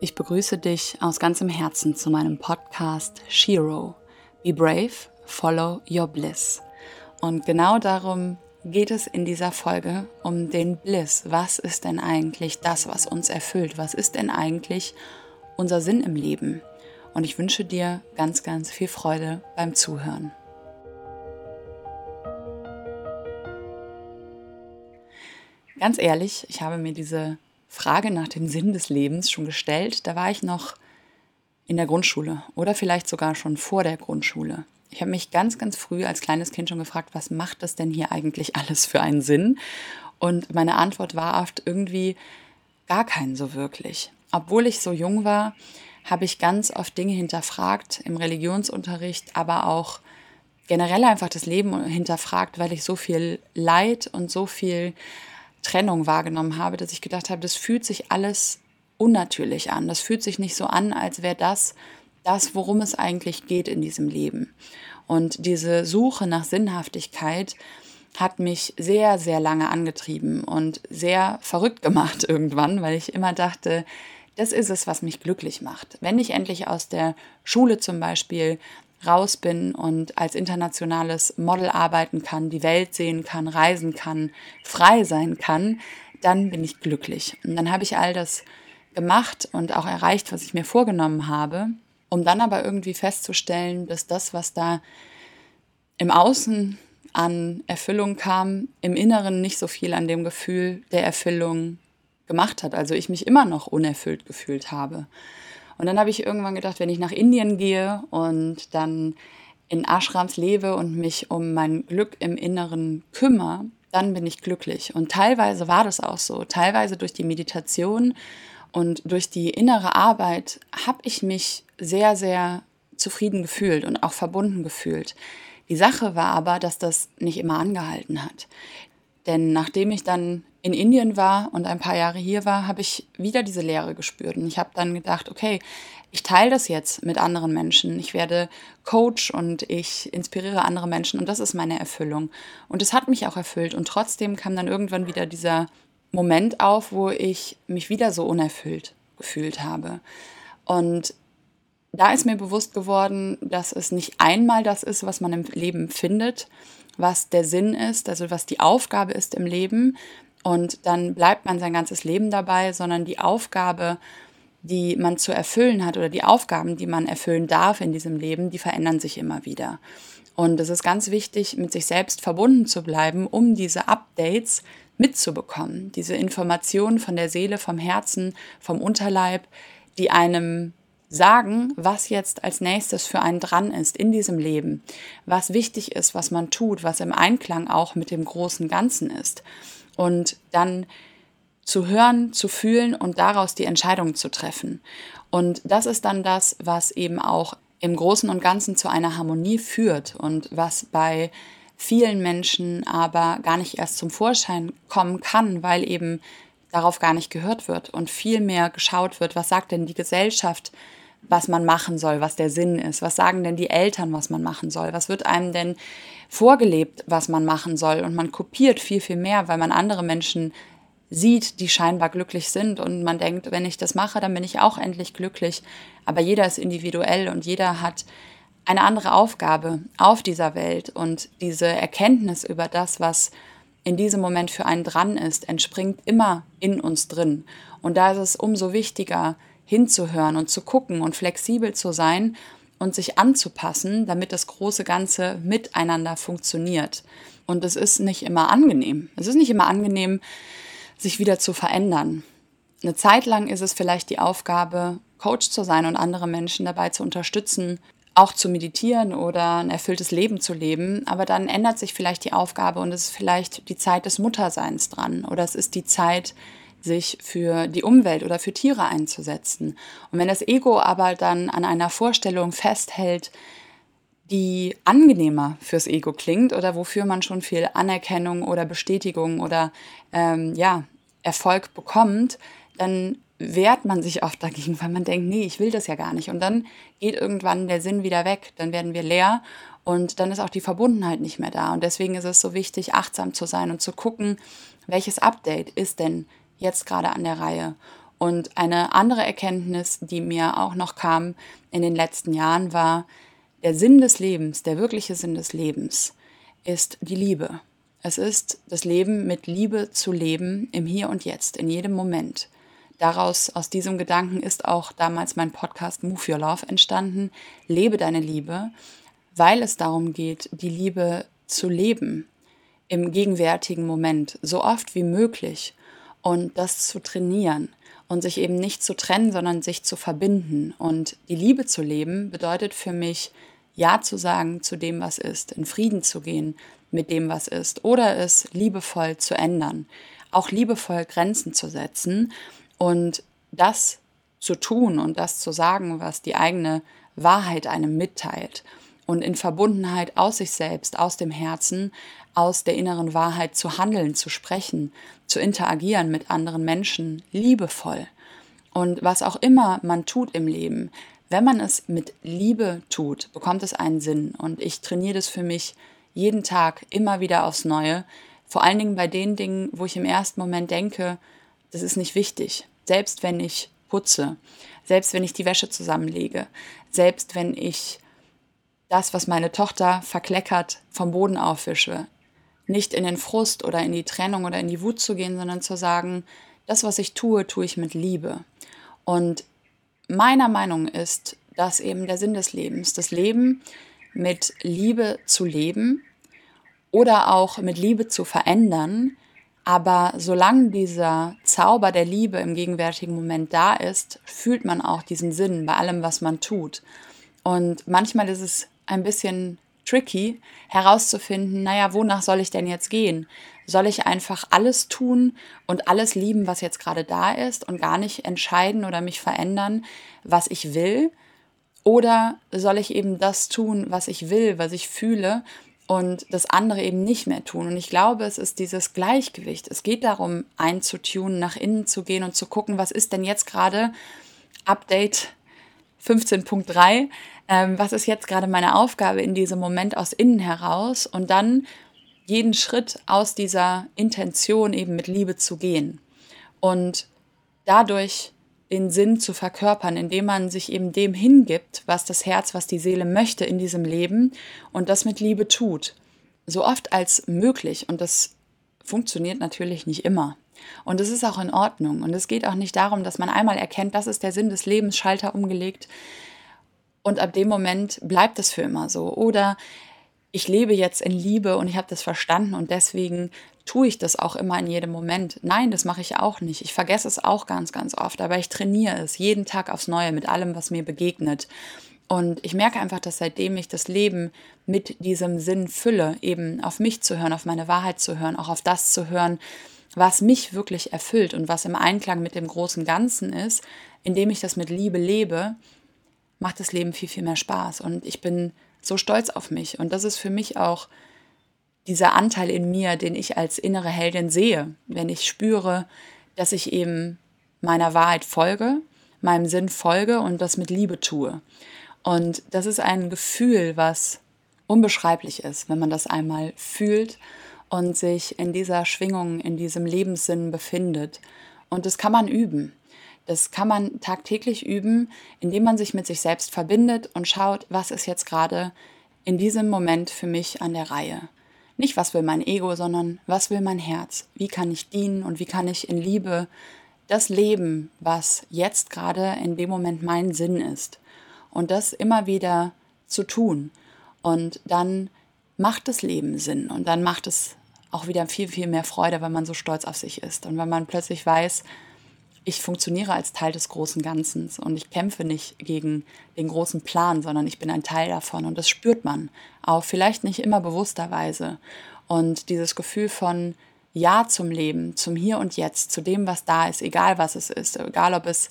Ich begrüße dich aus ganzem Herzen zu meinem Podcast Shiro. Be brave, follow your bliss. Und genau darum geht es in dieser Folge um den Bliss. Was ist denn eigentlich das, was uns erfüllt? Was ist denn eigentlich unser Sinn im Leben? Und ich wünsche dir ganz, ganz viel Freude beim Zuhören. Ganz ehrlich, ich habe mir diese Frage nach dem Sinn des Lebens schon gestellt. Da war ich noch in der Grundschule oder vielleicht sogar schon vor der Grundschule. Ich habe mich ganz, ganz früh als kleines Kind schon gefragt, was macht das denn hier eigentlich alles für einen Sinn? Und meine Antwort war oft irgendwie gar keinen so wirklich. Obwohl ich so jung war, habe ich ganz oft Dinge hinterfragt im Religionsunterricht, aber auch generell einfach das Leben hinterfragt, weil ich so viel Leid und so viel Trennung wahrgenommen habe, dass ich gedacht habe, das fühlt sich alles unnatürlich an. Das fühlt sich nicht so an, als wäre das das, worum es eigentlich geht in diesem Leben. Und diese Suche nach Sinnhaftigkeit hat mich sehr, sehr lange angetrieben und sehr verrückt gemacht irgendwann, weil ich immer dachte, das ist es, was mich glücklich macht. Wenn ich endlich aus der Schule zum Beispiel raus bin und als internationales Model arbeiten kann, die Welt sehen kann, reisen kann, frei sein kann, dann bin ich glücklich. Und dann habe ich all das gemacht und auch erreicht, was ich mir vorgenommen habe, um dann aber irgendwie festzustellen, dass das, was da im Außen an Erfüllung kam, im Inneren nicht so viel an dem Gefühl der Erfüllung gemacht hat. Also ich mich immer noch unerfüllt gefühlt habe. Und dann habe ich irgendwann gedacht, wenn ich nach Indien gehe und dann in Ashrams lebe und mich um mein Glück im Inneren kümmere, dann bin ich glücklich. Und teilweise war das auch so. Teilweise durch die Meditation und durch die innere Arbeit habe ich mich sehr, sehr zufrieden gefühlt und auch verbunden gefühlt. Die Sache war aber, dass das nicht immer angehalten hat. Denn nachdem ich dann in Indien war und ein paar Jahre hier war, habe ich wieder diese Leere gespürt. Und ich habe dann gedacht, okay, ich teile das jetzt mit anderen Menschen. Ich werde Coach und ich inspiriere andere Menschen und das ist meine Erfüllung. Und es hat mich auch erfüllt. Und trotzdem kam dann irgendwann wieder dieser Moment auf, wo ich mich wieder so unerfüllt gefühlt habe. Und da ist mir bewusst geworden, dass es nicht einmal das ist, was man im Leben findet, was der Sinn ist, also was die Aufgabe ist im Leben, und dann bleibt man sein ganzes Leben dabei, sondern die Aufgabe, die man zu erfüllen hat oder die Aufgaben, die man erfüllen darf in diesem Leben, die verändern sich immer wieder. Und es ist ganz wichtig, mit sich selbst verbunden zu bleiben, um diese Updates mitzubekommen, diese Informationen von der Seele, vom Herzen, vom Unterleib, die einem sagen, was jetzt als nächstes für einen dran ist in diesem Leben, was wichtig ist, was man tut, was im Einklang auch mit dem großen Ganzen ist und dann zu hören, zu fühlen und daraus die Entscheidung zu treffen. Und das ist dann das, was eben auch im Großen und Ganzen zu einer Harmonie führt und was bei vielen Menschen aber gar nicht erst zum Vorschein kommen kann, weil eben darauf gar nicht gehört wird und viel mehr geschaut wird, was sagt denn die Gesellschaft, was man machen soll, was der Sinn ist, was sagen denn die Eltern, was man machen soll, was wird einem denn vorgelebt, was man machen soll. Und man kopiert viel, viel mehr, weil man andere Menschen sieht, die scheinbar glücklich sind. Und man denkt, wenn ich das mache, dann bin ich auch endlich glücklich. Aber jeder ist individuell und jeder hat eine andere Aufgabe auf dieser Welt. Und diese Erkenntnis über das, was in diesem Moment für einen dran ist, entspringt immer in uns drin. Und da ist es umso wichtiger, hinzuhören und zu gucken und flexibel zu sein und sich anzupassen, damit das große Ganze miteinander funktioniert. Und es ist nicht immer angenehm. Es ist nicht immer angenehm, sich wieder zu verändern. Eine Zeit lang ist es vielleicht die Aufgabe, Coach zu sein und andere Menschen dabei zu unterstützen, auch zu meditieren oder ein erfülltes Leben zu leben. Aber dann ändert sich vielleicht die Aufgabe und es ist vielleicht die Zeit des Mutterseins dran oder es ist die Zeit, sich für die Umwelt oder für Tiere einzusetzen. Und wenn das Ego aber dann an einer Vorstellung festhält, die angenehmer fürs Ego klingt oder wofür man schon viel Anerkennung oder Bestätigung oder ähm, ja, Erfolg bekommt, dann wehrt man sich oft dagegen, weil man denkt, nee, ich will das ja gar nicht. Und dann geht irgendwann der Sinn wieder weg, dann werden wir leer und dann ist auch die Verbundenheit nicht mehr da. Und deswegen ist es so wichtig, achtsam zu sein und zu gucken, welches Update ist denn jetzt gerade an der Reihe Und eine andere Erkenntnis, die mir auch noch kam in den letzten Jahren, war, der Sinn des Lebens, der wirkliche Sinn des Lebens, ist die Liebe. Es ist das Leben mit Liebe zu leben im Hier und Jetzt, in jedem Moment. Daraus, aus diesem Gedanken ist auch damals mein Podcast Move Your Love entstanden. Lebe deine Liebe, weil es darum geht, die Liebe zu leben im gegenwärtigen Moment, so oft wie möglich und das zu trainieren und sich eben nicht zu trennen, sondern sich zu verbinden. Und die Liebe zu leben bedeutet für mich, Ja zu sagen zu dem, was ist, in Frieden zu gehen mit dem, was ist, oder es liebevoll zu ändern, auch liebevoll Grenzen zu setzen und das zu tun und das zu sagen, was die eigene Wahrheit einem mitteilt und in Verbundenheit aus sich selbst, aus dem Herzen, aus der inneren Wahrheit zu handeln, zu sprechen, zu interagieren mit anderen Menschen, liebevoll. Und was auch immer man tut im Leben, wenn man es mit Liebe tut, bekommt es einen Sinn. Und ich trainiere das für mich jeden Tag immer wieder aufs Neue. Vor allen Dingen bei den Dingen, wo ich im ersten Moment denke, das ist nicht wichtig. Selbst wenn ich putze, selbst wenn ich die Wäsche zusammenlege, selbst wenn ich das, was meine Tochter verkleckert, vom Boden aufwische, nicht in den Frust oder in die Trennung oder in die Wut zu gehen, sondern zu sagen, das, was ich tue, tue ich mit Liebe. Und meiner Meinung ist das eben der Sinn des Lebens. Das Leben mit Liebe zu leben oder auch mit Liebe zu verändern. Aber solange dieser Zauber der Liebe im gegenwärtigen Moment da ist, fühlt man auch diesen Sinn bei allem, was man tut. Und manchmal ist es ein bisschen tricky herauszufinden, naja, wonach soll ich denn jetzt gehen? Soll ich einfach alles tun und alles lieben, was jetzt gerade da ist und gar nicht entscheiden oder mich verändern, was ich will? Oder soll ich eben das tun, was ich will, was ich fühle und das andere eben nicht mehr tun? Und ich glaube, es ist dieses Gleichgewicht. Es geht darum, einzutunen, nach innen zu gehen und zu gucken, was ist denn jetzt gerade Update 15.3 ähm, was ist jetzt gerade meine Aufgabe in diesem Moment aus innen heraus und dann jeden Schritt aus dieser Intention eben mit Liebe zu gehen und dadurch den Sinn zu verkörpern, indem man sich eben dem hingibt, was das Herz, was die Seele möchte in diesem Leben und das mit Liebe tut. So oft als möglich und das funktioniert natürlich nicht immer. Und es ist auch in Ordnung. Und es geht auch nicht darum, dass man einmal erkennt, das ist der Sinn des Lebens, Schalter umgelegt, und ab dem Moment bleibt es für immer so. Oder ich lebe jetzt in Liebe und ich habe das verstanden und deswegen tue ich das auch immer in jedem Moment. Nein, das mache ich auch nicht. Ich vergesse es auch ganz, ganz oft, aber ich trainiere es jeden Tag aufs Neue mit allem, was mir begegnet. Und ich merke einfach, dass seitdem ich das Leben mit diesem Sinn fülle, eben auf mich zu hören, auf meine Wahrheit zu hören, auch auf das zu hören, was mich wirklich erfüllt und was im Einklang mit dem großen Ganzen ist, indem ich das mit Liebe lebe, macht das Leben viel, viel mehr Spaß. Und ich bin so stolz auf mich. Und das ist für mich auch dieser Anteil in mir, den ich als innere Heldin sehe, wenn ich spüre, dass ich eben meiner Wahrheit folge, meinem Sinn folge und das mit Liebe tue. Und das ist ein Gefühl, was unbeschreiblich ist, wenn man das einmal fühlt und sich in dieser Schwingung, in diesem Lebenssinn befindet. Und das kann man üben. Das kann man tagtäglich üben, indem man sich mit sich selbst verbindet und schaut, was ist jetzt gerade in diesem Moment für mich an der Reihe. Nicht, was will mein Ego, sondern was will mein Herz? Wie kann ich dienen und wie kann ich in Liebe das leben, was jetzt gerade in dem Moment mein Sinn ist? Und das immer wieder zu tun. Und dann macht das Leben Sinn? Und dann macht es auch wieder viel, viel mehr Freude, wenn man so stolz auf sich ist. Und wenn man plötzlich weiß, ich funktioniere als Teil des großen Ganzen und ich kämpfe nicht gegen den großen Plan, sondern ich bin ein Teil davon. Und das spürt man auch vielleicht nicht immer bewussterweise. Und dieses Gefühl von Ja zum Leben, zum Hier und Jetzt, zu dem, was da ist, egal was es ist, egal ob es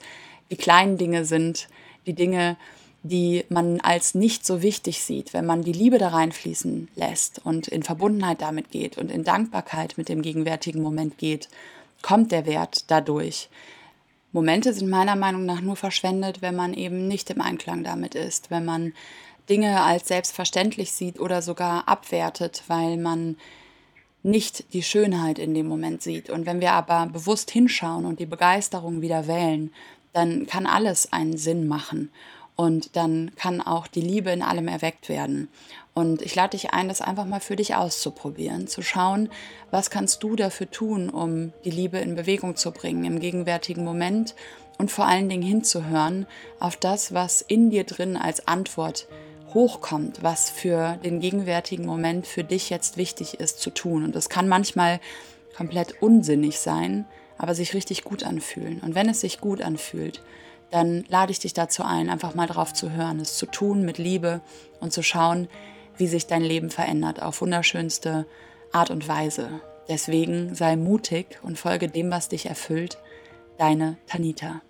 die kleinen Dinge sind, die Dinge, die man als nicht so wichtig sieht, wenn man die Liebe da reinfließen lässt und in Verbundenheit damit geht und in Dankbarkeit mit dem gegenwärtigen Moment geht, kommt der Wert dadurch. Momente sind meiner Meinung nach nur verschwendet, wenn man eben nicht im Einklang damit ist, wenn man Dinge als selbstverständlich sieht oder sogar abwertet, weil man nicht die Schönheit in dem Moment sieht. Und wenn wir aber bewusst hinschauen und die Begeisterung wieder wählen, dann kann alles einen Sinn machen. Und dann kann auch die Liebe in allem erweckt werden. Und ich lade dich ein, das einfach mal für dich auszuprobieren, zu schauen, was kannst du dafür tun, um die Liebe in Bewegung zu bringen im gegenwärtigen Moment und vor allen Dingen hinzuhören auf das, was in dir drin als Antwort hochkommt, was für den gegenwärtigen Moment für dich jetzt wichtig ist zu tun. Und das kann manchmal komplett unsinnig sein, aber sich richtig gut anfühlen. Und wenn es sich gut anfühlt, dann lade ich dich dazu ein, einfach mal drauf zu hören, es zu tun mit Liebe und zu schauen, wie sich dein Leben verändert auf wunderschönste Art und Weise. Deswegen sei mutig und folge dem, was dich erfüllt. Deine Tanita.